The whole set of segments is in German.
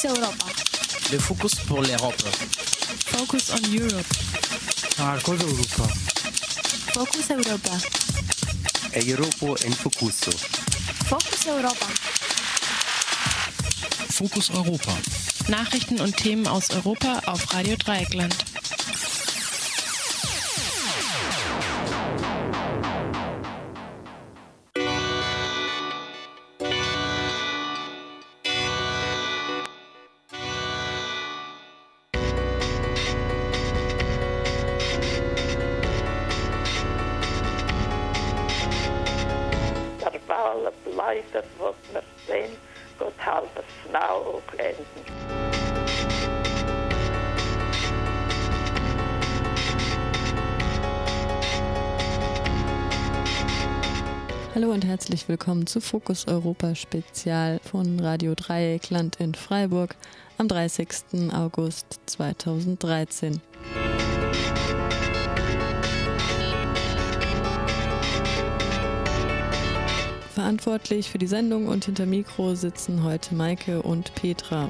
Focus Europa. Le focus pour l'Europe. Focus on Europe. Arcos Europa. Focus Europa. Europa en Focuso. Focus Europa. Fokus Europa. Nachrichten und Themen aus Europa auf Radio Dreieckland. Hallo und herzlich willkommen zu Fokus Europa Spezial von Radio Dreieckland in Freiburg am 30. August 2013. Verantwortlich für die Sendung und hinter Mikro sitzen heute Maike und Petra.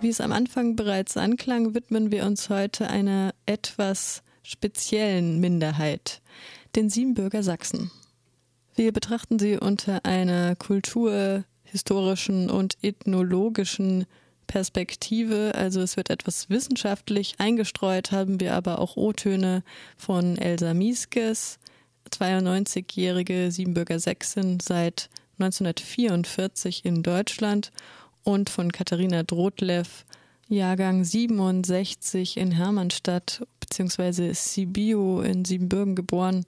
Wie es am Anfang bereits anklang, widmen wir uns heute einer etwas speziellen Minderheit, den Siebenbürger Sachsen. Wir betrachten sie unter einer kultur-, historischen und ethnologischen Perspektive, also es wird etwas wissenschaftlich eingestreut, haben wir aber auch O-Töne von Elsa Mieskes, 92-jährige Siebenbürger Sächsin seit 1944 in Deutschland und von Katharina Drotlev, Jahrgang 67 in Hermannstadt bzw. Sibiu in Siebenbürgen geboren,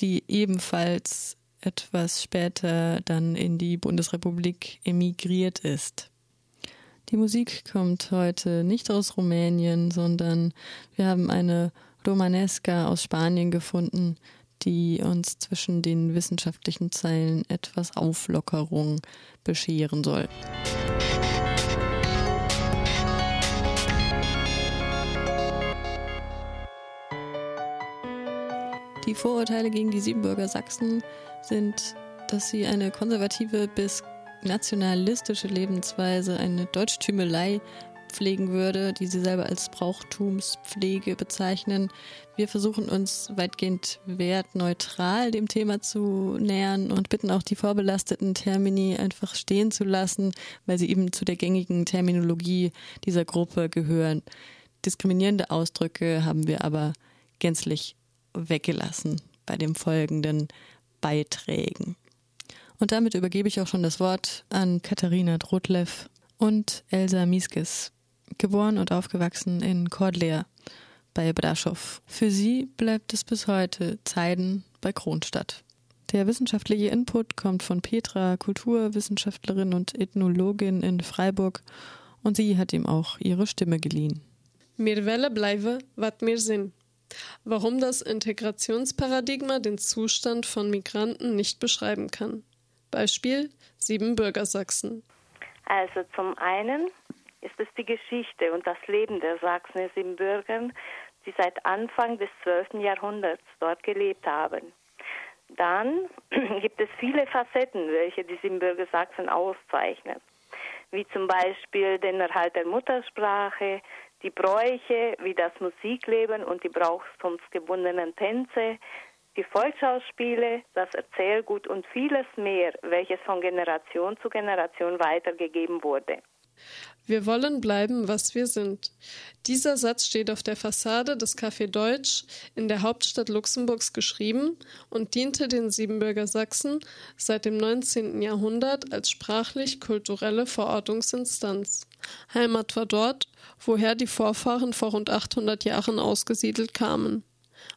die ebenfalls etwas später dann in die Bundesrepublik emigriert ist. Die Musik kommt heute nicht aus Rumänien, sondern wir haben eine Romanesca aus Spanien gefunden, die uns zwischen den wissenschaftlichen Zeilen etwas Auflockerung bescheren soll. Die Vorurteile gegen die Siebenbürger Sachsen sind, dass sie eine konservative bis nationalistische Lebensweise, eine Deutschtümelei pflegen würde, die sie selber als Brauchtumspflege bezeichnen. Wir versuchen uns weitgehend wertneutral dem Thema zu nähern und bitten auch die vorbelasteten Termini einfach stehen zu lassen, weil sie eben zu der gängigen Terminologie dieser Gruppe gehören. Diskriminierende Ausdrücke haben wir aber gänzlich weggelassen bei den folgenden Beiträgen. Und damit übergebe ich auch schon das Wort an Katharina Drotlev und Elsa Mieskes, geboren und aufgewachsen in Kordlea bei Braschow. Für sie bleibt es bis heute Zeiden bei Kronstadt. Der wissenschaftliche Input kommt von Petra, Kulturwissenschaftlerin und Ethnologin in Freiburg, und sie hat ihm auch ihre Stimme geliehen. Mir welle bleibe, wat mir sinn. Warum das Integrationsparadigma den Zustand von Migranten nicht beschreiben kann. Beispiel Siebenbürger Sachsen. Also zum einen ist es die Geschichte und das Leben der Sachsen in Siebenbürgern, die seit Anfang des 12. Jahrhunderts dort gelebt haben. Dann gibt es viele Facetten, welche die Siebenbürger Sachsen auszeichnen, wie zum Beispiel den Erhalt der Muttersprache, die Bräuche wie das Musikleben und die brauchtumsgebundenen Tänze, die Volksschauspiele, das Erzählgut und vieles mehr, welches von Generation zu Generation weitergegeben wurde. Wir wollen bleiben, was wir sind. Dieser Satz steht auf der Fassade des Café Deutsch in der Hauptstadt Luxemburgs geschrieben und diente den Siebenbürger Sachsen seit dem 19. Jahrhundert als sprachlich-kulturelle Verortungsinstanz. Heimat war dort, woher die Vorfahren vor rund 800 Jahren ausgesiedelt kamen.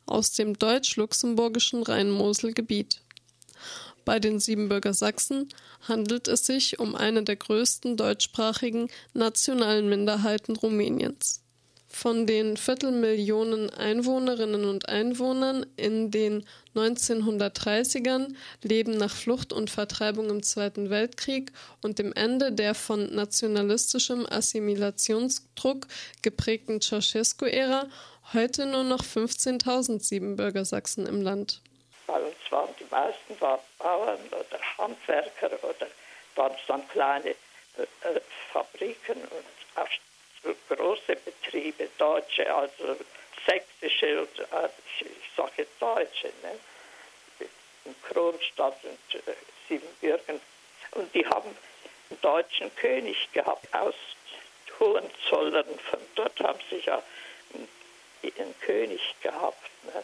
Aus dem deutsch-luxemburgischen Rhein-Mosel-Gebiet. Bei den Siebenbürger Sachsen handelt es sich um eine der größten deutschsprachigen nationalen Minderheiten Rumäniens. Von den Viertelmillionen Einwohnerinnen und Einwohnern in den 1930ern leben nach Flucht und Vertreibung im Zweiten Weltkrieg und dem Ende der von nationalistischem Assimilationsdruck geprägten Ceausescu-Ära heute nur noch 15.000 Siebenbürger Sachsen im Land. Bei uns waren die meisten waren Bauern oder Handwerker oder waren es dann kleine äh, Fabriken und auch große Betriebe, deutsche, also sächsische, und, äh, ich, ich sage deutsche, ne? in Kronstadt und äh, Siebenbürgen. Und die haben einen deutschen König gehabt aus Hohenzollern. Von dort haben sie ja einen König gehabt. Ne?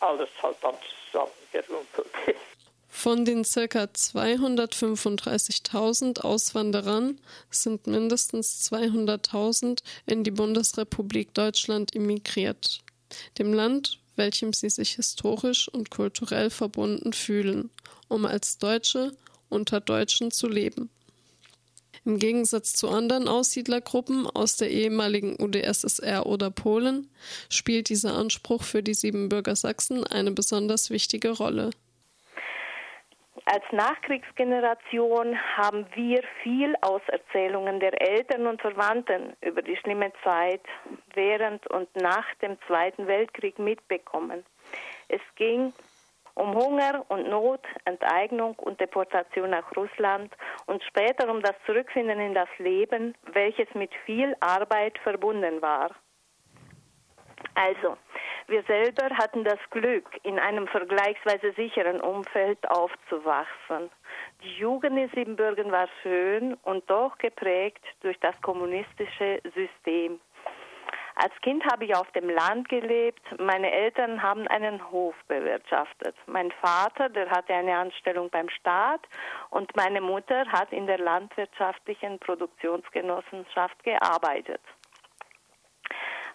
Alles halt dann zusammengerumpelt. Von den ca. 235.000 Auswanderern sind mindestens 200.000 in die Bundesrepublik Deutschland emigriert, dem Land, welchem sie sich historisch und kulturell verbunden fühlen, um als Deutsche unter Deutschen zu leben. Im Gegensatz zu anderen Aussiedlergruppen aus der ehemaligen UdSSR oder Polen spielt dieser Anspruch für die Siebenbürger Sachsen eine besonders wichtige Rolle. Als Nachkriegsgeneration haben wir viel aus Erzählungen der Eltern und Verwandten über die schlimme Zeit während und nach dem Zweiten Weltkrieg mitbekommen. Es ging um Hunger und Not, Enteignung und Deportation nach Russland und später um das Zurückfinden in das Leben, welches mit viel Arbeit verbunden war. Also, wir selber hatten das Glück, in einem vergleichsweise sicheren Umfeld aufzuwachsen. Die Jugend in Siebenbürgen war schön und doch geprägt durch das kommunistische System. Als Kind habe ich auf dem Land gelebt. Meine Eltern haben einen Hof bewirtschaftet. Mein Vater, der hatte eine Anstellung beim Staat und meine Mutter hat in der landwirtschaftlichen Produktionsgenossenschaft gearbeitet.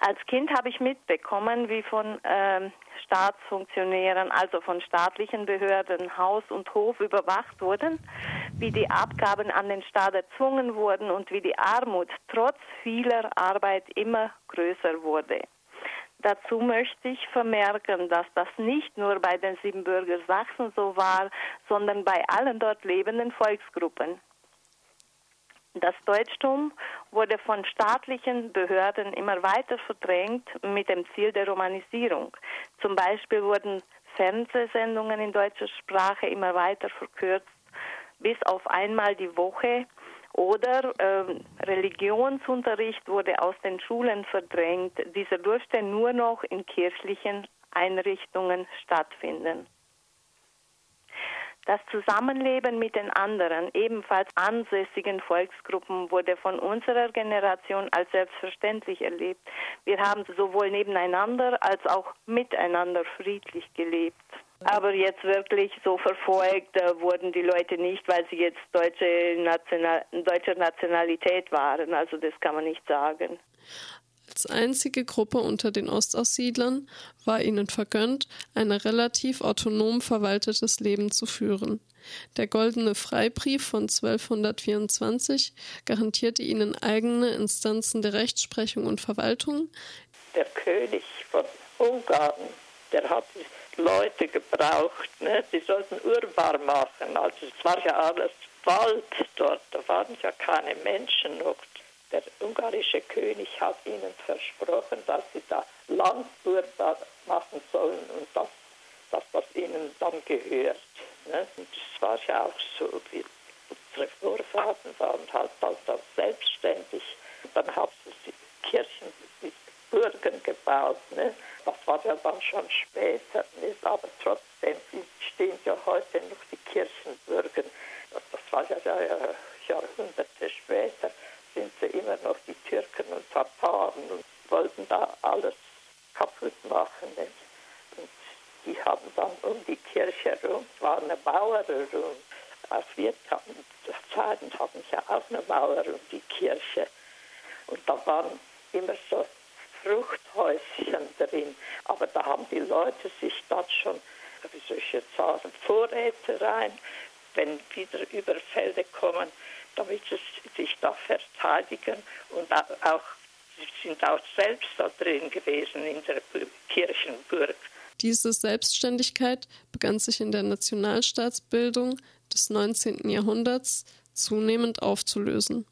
Als Kind habe ich mitbekommen, wie von äh, Staatsfunktionären, also von staatlichen Behörden, Haus und Hof überwacht wurden, wie die Abgaben an den Staat erzwungen wurden und wie die Armut trotz vieler Arbeit immer größer wurde. Dazu möchte ich vermerken, dass das nicht nur bei den Siebenbürger Sachsen so war, sondern bei allen dort lebenden Volksgruppen. Das Deutschtum wurde von staatlichen Behörden immer weiter verdrängt mit dem Ziel der Romanisierung. Zum Beispiel wurden Fernsehsendungen in deutscher Sprache immer weiter verkürzt, bis auf einmal die Woche. Oder äh, Religionsunterricht wurde aus den Schulen verdrängt. Dieser durfte nur noch in kirchlichen Einrichtungen stattfinden. Das Zusammenleben mit den anderen, ebenfalls ansässigen Volksgruppen, wurde von unserer Generation als selbstverständlich erlebt. Wir haben sowohl nebeneinander als auch miteinander friedlich gelebt. Aber jetzt wirklich so verfolgt äh, wurden die Leute nicht, weil sie jetzt deutsche National deutscher Nationalität waren. Also das kann man nicht sagen. Als einzige Gruppe unter den Ostaussiedlern war ihnen vergönnt, ein relativ autonom verwaltetes Leben zu führen. Der Goldene Freibrief von 1224 garantierte ihnen eigene Instanzen der Rechtsprechung und Verwaltung. Der König von Ungarn, der hat Leute gebraucht, ne? die sollten urbar machen. Also es war ja alles Wald dort, da waren ja keine Menschen noch der ungarische König hat ihnen versprochen, dass sie da Landbürger machen sollen und dass, dass das ihnen dann gehört. Ne? Und das war ja auch so, wie unsere Vorfahren waren halt dann, dann selbstständig. Dann haben sie Kirchen mit Bürgern gebaut. Ne? Das war ja dann schon später, nicht? aber trotzdem stehen ja heute noch die Kirchenbürger. Das war ja Jahrhunderte später sind sie immer noch die Türken und Tataren und wollten da alles kaputt machen. Nicht? Und die haben dann um die Kirche herum, es war eine Mauer herum. Auch wir Zeiten hatten ja auch eine Mauer um die Kirche. Und da waren immer so Fruchthäuschen drin. Aber da haben die Leute sich dann schon, wie soll ich jetzt sagen, Vorräte rein, wenn wieder Überfälle kommen, damit sie sich da verteidigen und auch sie sind auch selbst da drin gewesen in der Kirchenburg. Diese Selbstständigkeit begann sich in der Nationalstaatsbildung des 19. Jahrhunderts zunehmend aufzulösen.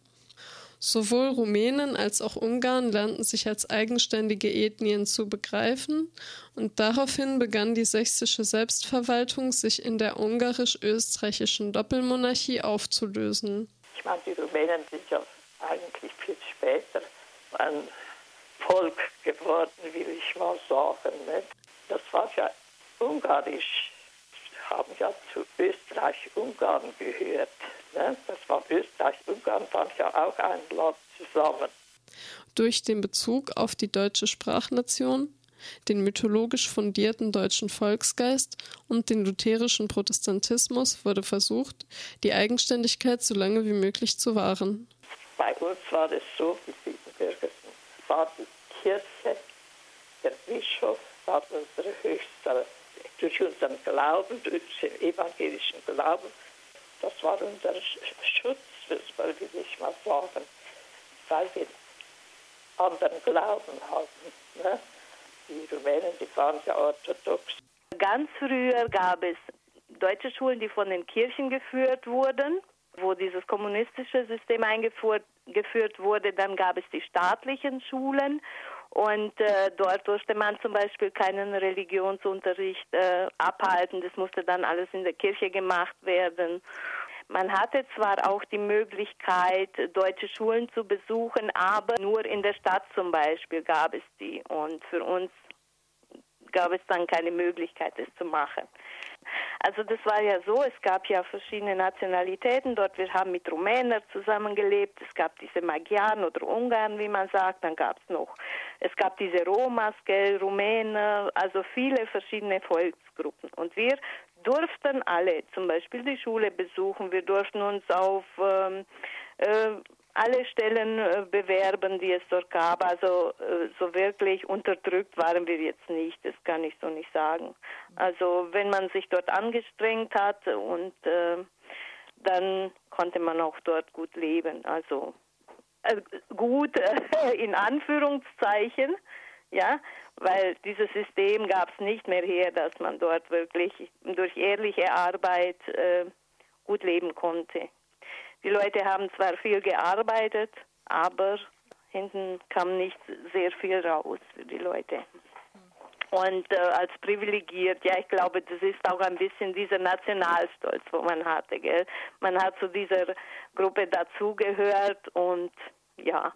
Sowohl Rumänen als auch Ungarn lernten sich als eigenständige Ethnien zu begreifen und daraufhin begann die sächsische Selbstverwaltung sich in der ungarisch-österreichischen Doppelmonarchie aufzulösen. Ich meine, die Rumänen sind ja eigentlich viel später ein Volk geworden, will ich mal sagen. Ne? Das war ja ungarisch, haben ja zu Österreich-Ungarn gehört. Ne? Das war Österreich-Ungarn, fand ja auch ein Land zusammen. Durch den Bezug auf die deutsche Sprachnation, den mythologisch fundierten deutschen Volksgeist und den lutherischen Protestantismus wurde versucht, die Eigenständigkeit so lange wie möglich zu wahren. Bei uns war es so, wie Siebenbürger war die Kirche, der Bischof war unsere höchste, durch unseren Glauben, durch den evangelischen Glauben, das war unser Schutz, will ich mal sagen, weil wir anderen Glauben hatten. Ne? Die Rumänen, die waren ja orthodox. Ganz früher gab es deutsche Schulen, die von den Kirchen geführt wurden, wo dieses kommunistische System eingeführt wurde. Dann gab es die staatlichen Schulen und äh, dort durfte man zum Beispiel keinen Religionsunterricht äh, abhalten. Das musste dann alles in der Kirche gemacht werden. Man hatte zwar auch die Möglichkeit, deutsche Schulen zu besuchen, aber nur in der Stadt zum Beispiel gab es die. Und für uns gab es dann keine Möglichkeit, das zu machen. Also das war ja so, es gab ja verschiedene Nationalitäten dort. Wir haben mit Rumänen zusammengelebt. Es gab diese Magyaren oder Ungarn, wie man sagt. Dann gab es noch, es gab diese Romas, gell, Rumänen, also viele verschiedene Volksgruppen. Und wir durften alle zum Beispiel die Schule besuchen. Wir durften uns auf ähm, äh, alle Stellen äh, bewerben, die es dort gab. Also äh, so wirklich unterdrückt waren wir jetzt nicht, das kann ich so nicht sagen. Also wenn man sich dort angestrengt hat und äh, dann konnte man auch dort gut leben. Also äh, gut in Anführungszeichen, ja, weil dieses System gab es nicht mehr her, dass man dort wirklich durch ehrliche Arbeit gut leben konnte. Die Leute haben zwar viel gearbeitet, aber hinten kam nicht sehr viel raus für die Leute. Und äh, als privilegiert, ja, ich glaube, das ist auch ein bisschen dieser Nationalstolz, wo man hatte. Gell? Man hat zu dieser Gruppe dazugehört und ja,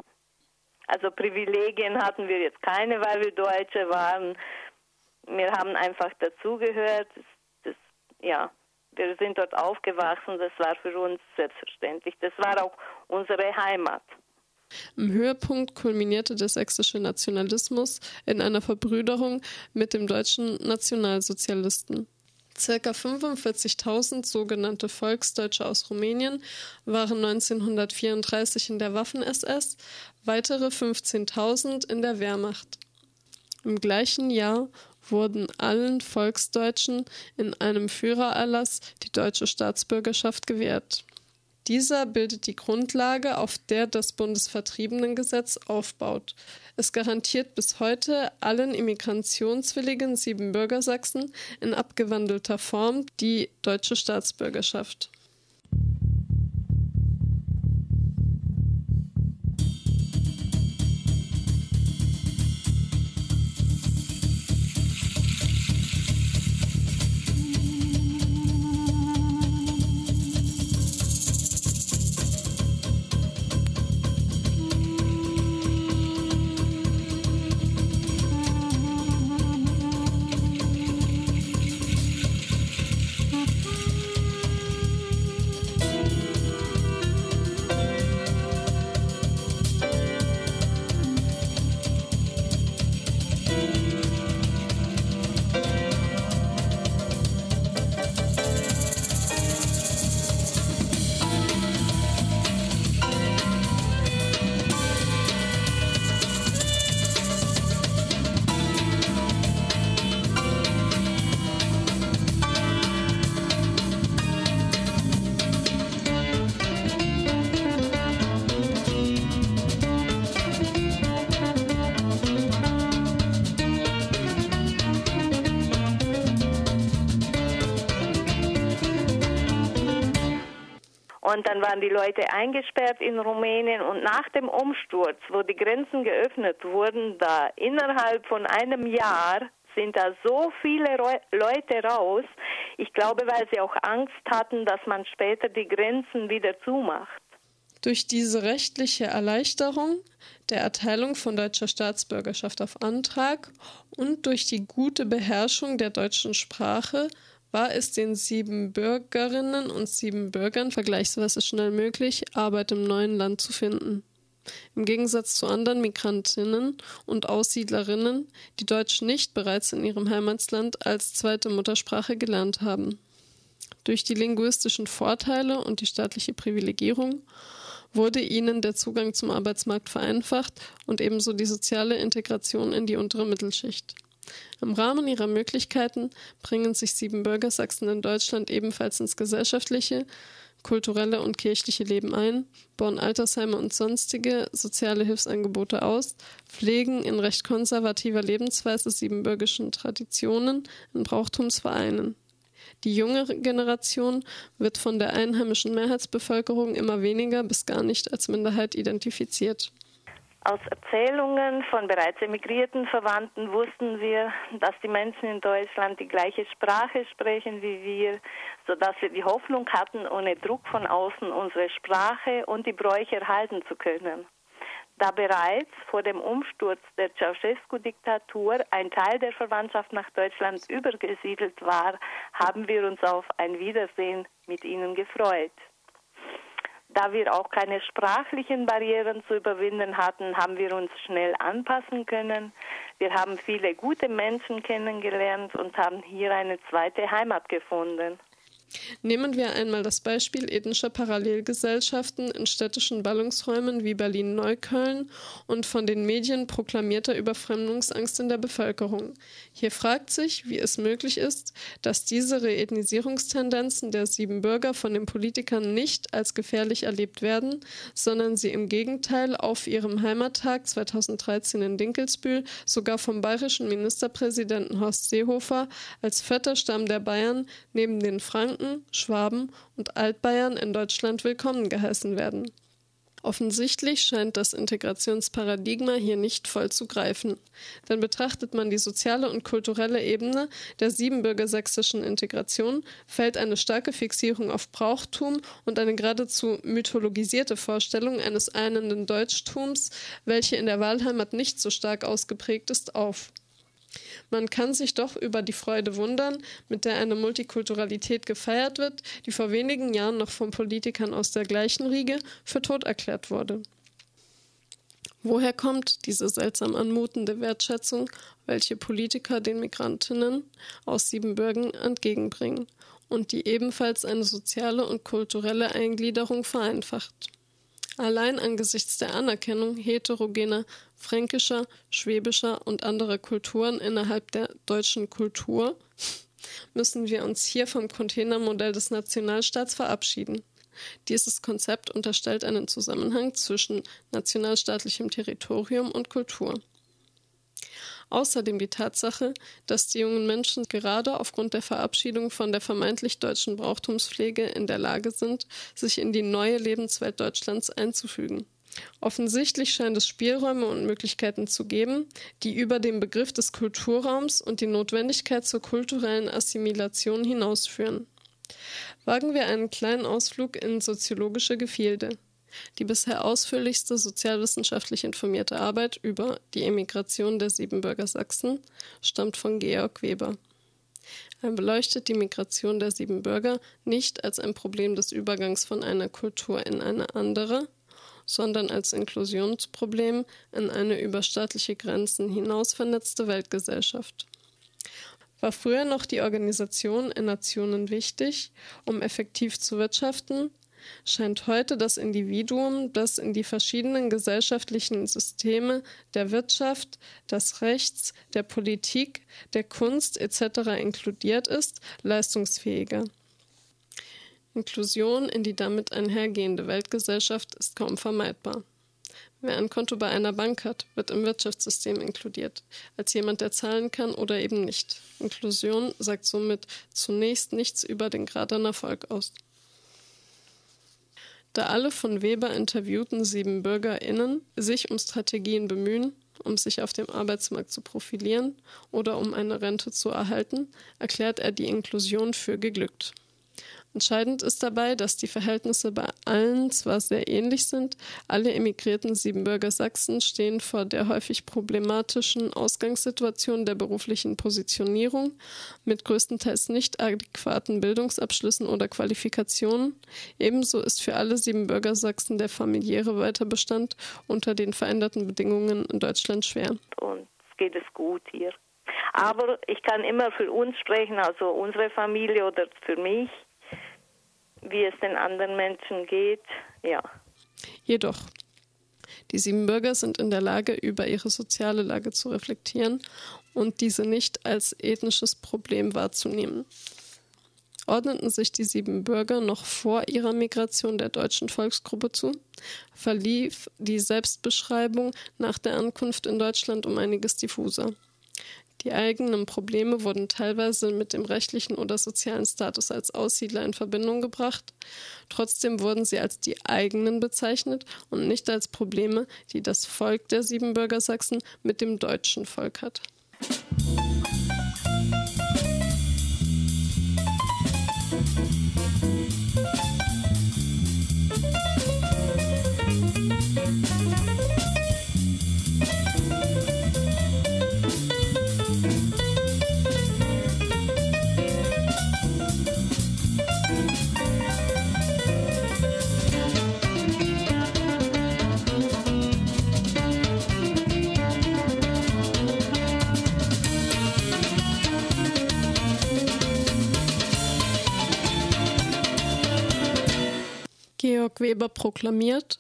also Privilegien hatten wir jetzt keine, weil wir Deutsche waren. Wir haben einfach dazugehört. Das, das, ja, wir sind dort aufgewachsen. Das war für uns selbstverständlich. Das war auch unsere Heimat. Im Höhepunkt kulminierte der sächsische Nationalismus in einer Verbrüderung mit dem deutschen Nationalsozialisten. Circa 45.000 sogenannte Volksdeutsche aus Rumänien waren 1934 in der Waffen-SS, weitere 15.000 in der Wehrmacht. Im gleichen Jahr wurden allen Volksdeutschen in einem Führererlass die deutsche Staatsbürgerschaft gewährt. Dieser bildet die Grundlage, auf der das Bundesvertriebenengesetz aufbaut. Es garantiert bis heute allen immigrationswilligen Siebenbürger Sachsen in abgewandelter Form die deutsche Staatsbürgerschaft. Und dann waren die Leute eingesperrt in Rumänien und nach dem Umsturz, wo die Grenzen geöffnet wurden, da innerhalb von einem Jahr sind da so viele Leute raus. Ich glaube, weil sie auch Angst hatten, dass man später die Grenzen wieder zumacht. Durch diese rechtliche Erleichterung der Erteilung von deutscher Staatsbürgerschaft auf Antrag und durch die gute Beherrschung der deutschen Sprache war es den sieben Bürgerinnen und sieben Bürgern vergleichsweise schnell möglich, Arbeit im neuen Land zu finden. Im Gegensatz zu anderen Migrantinnen und Aussiedlerinnen, die Deutsch nicht bereits in ihrem Heimatland als zweite Muttersprache gelernt haben. Durch die linguistischen Vorteile und die staatliche Privilegierung wurde ihnen der Zugang zum Arbeitsmarkt vereinfacht und ebenso die soziale Integration in die untere Mittelschicht. Im Rahmen ihrer Möglichkeiten bringen sich Siebenbürger Sachsen in Deutschland ebenfalls ins gesellschaftliche, kulturelle und kirchliche Leben ein, bauen Altersheime und sonstige soziale Hilfsangebote aus, pflegen in recht konservativer Lebensweise siebenbürgischen Traditionen in Brauchtumsvereinen. Die junge Generation wird von der einheimischen Mehrheitsbevölkerung immer weniger bis gar nicht als Minderheit identifiziert. Aus Erzählungen von bereits emigrierten Verwandten wussten wir, dass die Menschen in Deutschland die gleiche Sprache sprechen wie wir, sodass wir die Hoffnung hatten, ohne Druck von außen unsere Sprache und die Bräuche erhalten zu können. Da bereits vor dem Umsturz der Ceausescu-Diktatur ein Teil der Verwandtschaft nach Deutschland übergesiedelt war, haben wir uns auf ein Wiedersehen mit ihnen gefreut. Da wir auch keine sprachlichen Barrieren zu überwinden hatten, haben wir uns schnell anpassen können. Wir haben viele gute Menschen kennengelernt und haben hier eine zweite Heimat gefunden. Nehmen wir einmal das Beispiel ethnischer Parallelgesellschaften in städtischen Ballungsräumen wie Berlin-Neukölln und von den Medien proklamierter Überfremdungsangst in der Bevölkerung. Hier fragt sich, wie es möglich ist, dass diese Reethnisierungstendenzen der sieben Bürger von den Politikern nicht als gefährlich erlebt werden, sondern sie im Gegenteil auf ihrem Heimattag 2013 in Dinkelsbühl sogar vom bayerischen Ministerpräsidenten Horst Seehofer als vierter Stamm der Bayern neben den Franken Franken, Schwaben und Altbayern in Deutschland willkommen geheißen werden. Offensichtlich scheint das Integrationsparadigma hier nicht voll zu greifen. Denn betrachtet man die soziale und kulturelle Ebene der siebenbürgersächsischen Integration, fällt eine starke Fixierung auf Brauchtum und eine geradezu mythologisierte Vorstellung eines einenden Deutschtums, welche in der Wahlheimat nicht so stark ausgeprägt ist, auf. Man kann sich doch über die Freude wundern, mit der eine Multikulturalität gefeiert wird, die vor wenigen Jahren noch von Politikern aus der gleichen Riege für tot erklärt wurde. Woher kommt diese seltsam anmutende Wertschätzung, welche Politiker den Migrantinnen aus Siebenbürgen entgegenbringen und die ebenfalls eine soziale und kulturelle Eingliederung vereinfacht? Allein angesichts der Anerkennung heterogener fränkischer, schwäbischer und anderer Kulturen innerhalb der deutschen Kultur müssen wir uns hier vom Containermodell des Nationalstaats verabschieden. Dieses Konzept unterstellt einen Zusammenhang zwischen nationalstaatlichem Territorium und Kultur. Außerdem die Tatsache, dass die jungen Menschen gerade aufgrund der Verabschiedung von der vermeintlich deutschen Brauchtumspflege in der Lage sind, sich in die neue Lebenswelt Deutschlands einzufügen. Offensichtlich scheint es Spielräume und Möglichkeiten zu geben, die über den Begriff des Kulturraums und die Notwendigkeit zur kulturellen Assimilation hinausführen. Wagen wir einen kleinen Ausflug in soziologische Gefilde. Die bisher ausführlichste sozialwissenschaftlich informierte Arbeit über die Emigration der Siebenbürger Sachsen stammt von Georg Weber. Er beleuchtet die Migration der Siebenbürger nicht als ein Problem des Übergangs von einer Kultur in eine andere, sondern als Inklusionsproblem in eine über staatliche Grenzen hinaus vernetzte Weltgesellschaft. War früher noch die Organisation in Nationen wichtig, um effektiv zu wirtschaften, scheint heute das Individuum, das in die verschiedenen gesellschaftlichen Systeme der Wirtschaft, des Rechts, der Politik, der Kunst etc. inkludiert ist, leistungsfähiger. Inklusion in die damit einhergehende Weltgesellschaft ist kaum vermeidbar. Wer ein Konto bei einer Bank hat, wird im Wirtschaftssystem inkludiert, als jemand, der zahlen kann oder eben nicht. Inklusion sagt somit zunächst nichts über den Grad an Erfolg aus. Da alle von Weber interviewten sieben BürgerInnen sich um Strategien bemühen, um sich auf dem Arbeitsmarkt zu profilieren oder um eine Rente zu erhalten, erklärt er die Inklusion für geglückt. Entscheidend ist dabei, dass die Verhältnisse bei allen zwar sehr ähnlich sind, alle emigrierten Siebenbürger Sachsen stehen vor der häufig problematischen Ausgangssituation der beruflichen Positionierung mit größtenteils nicht adäquaten Bildungsabschlüssen oder Qualifikationen. Ebenso ist für alle Siebenbürger Sachsen der familiäre Weiterbestand unter den veränderten Bedingungen in Deutschland schwer. Und es geht es gut hier. Aber ich kann immer für uns sprechen, also unsere Familie oder für mich wie es den anderen Menschen geht, ja. Jedoch, die Siebenbürger sind in der Lage, über ihre soziale Lage zu reflektieren und diese nicht als ethnisches Problem wahrzunehmen. Ordneten sich die Siebenbürger noch vor ihrer Migration der deutschen Volksgruppe zu, verlief die Selbstbeschreibung nach der Ankunft in Deutschland um einiges diffuser. Die eigenen Probleme wurden teilweise mit dem rechtlichen oder sozialen Status als Aussiedler in Verbindung gebracht. Trotzdem wurden sie als die eigenen bezeichnet und nicht als Probleme, die das Volk der Siebenbürger Sachsen mit dem deutschen Volk hat. Weber proklamiert,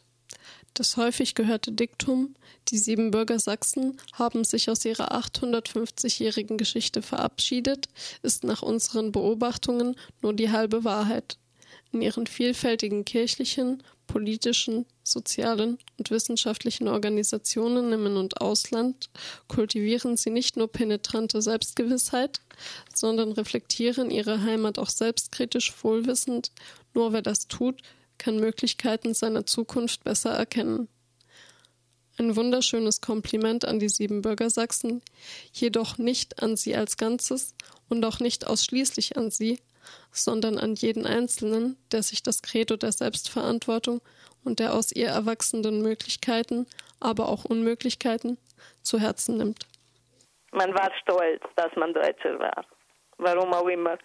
das häufig gehörte Diktum, die Siebenbürger Sachsen haben sich aus ihrer 850-jährigen Geschichte verabschiedet, ist nach unseren Beobachtungen nur die halbe Wahrheit. In ihren vielfältigen kirchlichen, politischen, sozialen und wissenschaftlichen Organisationen im In- und Ausland kultivieren sie nicht nur penetrante Selbstgewissheit, sondern reflektieren ihre Heimat auch selbstkritisch wohlwissend. Nur wer das tut, kann Möglichkeiten seiner Zukunft besser erkennen. Ein wunderschönes Kompliment an die Siebenbürger Sachsen, jedoch nicht an sie als Ganzes und auch nicht ausschließlich an sie, sondern an jeden Einzelnen, der sich das Credo der Selbstverantwortung und der aus ihr erwachsenden Möglichkeiten, aber auch Unmöglichkeiten zu Herzen nimmt. Man war stolz, dass man Deutscher war. Warum auch immer.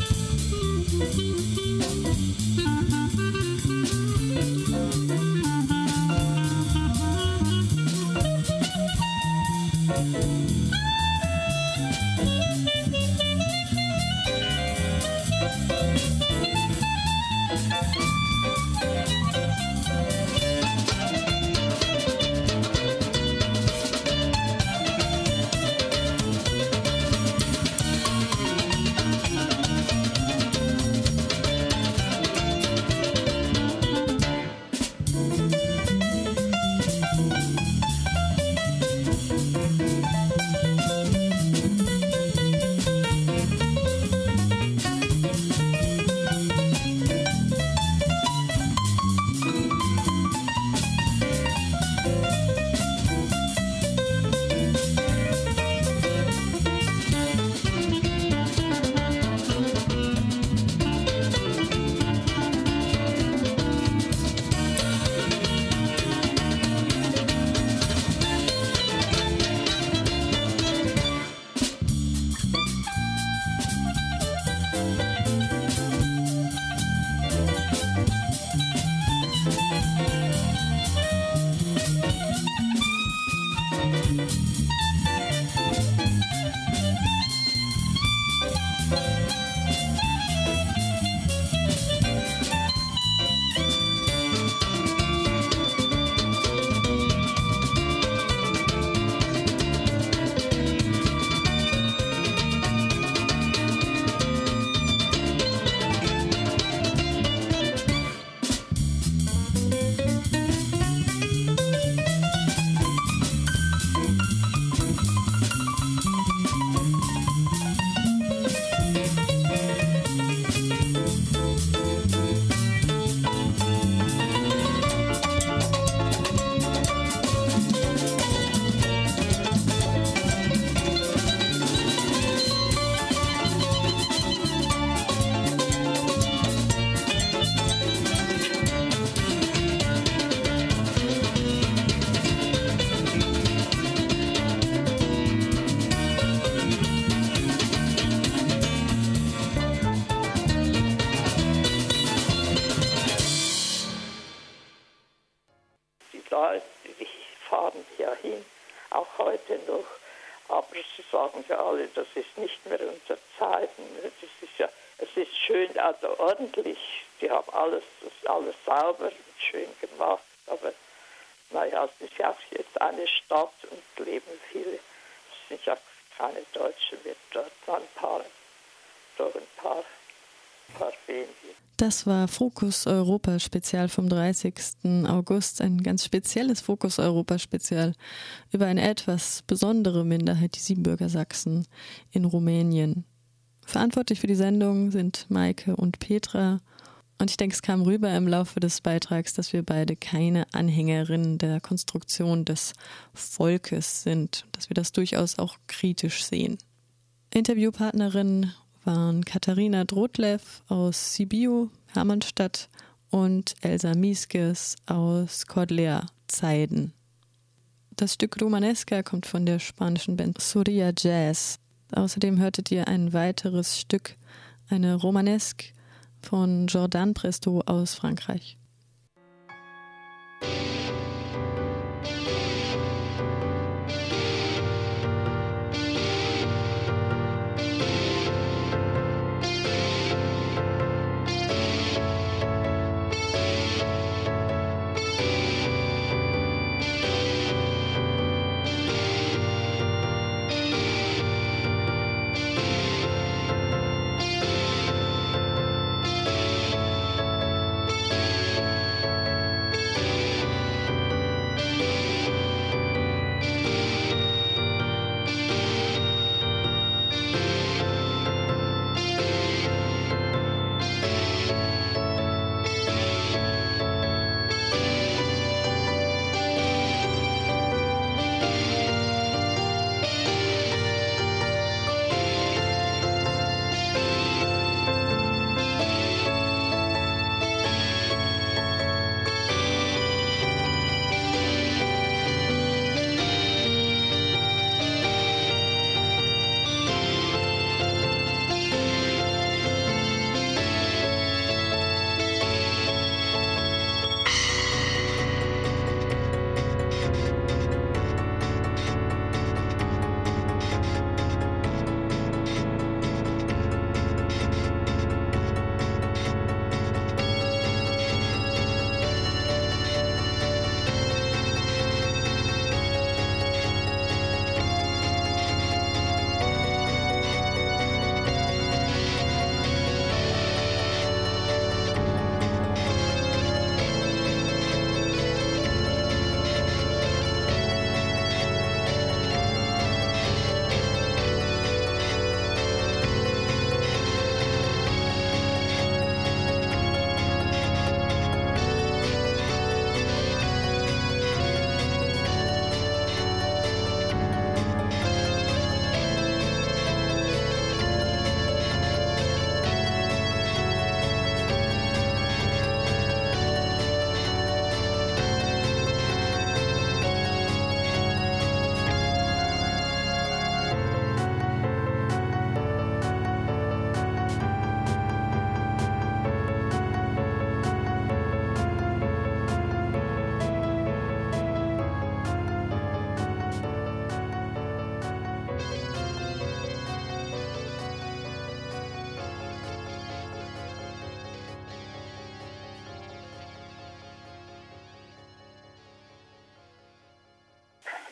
thank you Leute, die fahren ja hin, auch heute noch. Aber sie sagen ja alle, das ist nicht mehr unser Zeiten. Es ist ja, es ist schön, also ordentlich. Die haben alles, alles sauber und schön gemacht. Aber naja, es ist ja auch jetzt eine Stadt und leben viele. Es sind ja keine Deutschen mehr dort, ein paar, doch ein paar, Das war Fokus Europa Spezial vom 30. August, ein ganz spezielles Fokus Europa Spezial über eine etwas besondere Minderheit, die Siebenbürger Sachsen in Rumänien. Verantwortlich für die Sendung sind Maike und Petra. Und ich denke, es kam rüber im Laufe des Beitrags, dass wir beide keine Anhängerinnen der Konstruktion des Volkes sind, dass wir das durchaus auch kritisch sehen. Interviewpartnerin waren Katharina Drotlev aus Sibiu, Hermannstadt und Elsa Mieskes aus Cordlea, Zeiden. Das Stück Romanesca kommt von der spanischen Band Surya Jazz. Außerdem hörtet ihr ein weiteres Stück, eine Romanesque von Jordan Presto aus Frankreich.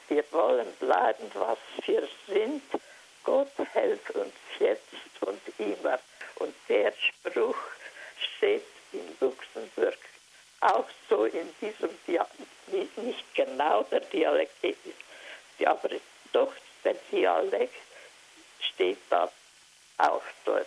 Wir wollen bleiben, was wir sind. Gott helf uns jetzt und immer. Und der Spruch steht in Luxemburg auch so in diesem Dialekt, nicht genau der Dialekt, aber doch der Dialekt steht da auch dort.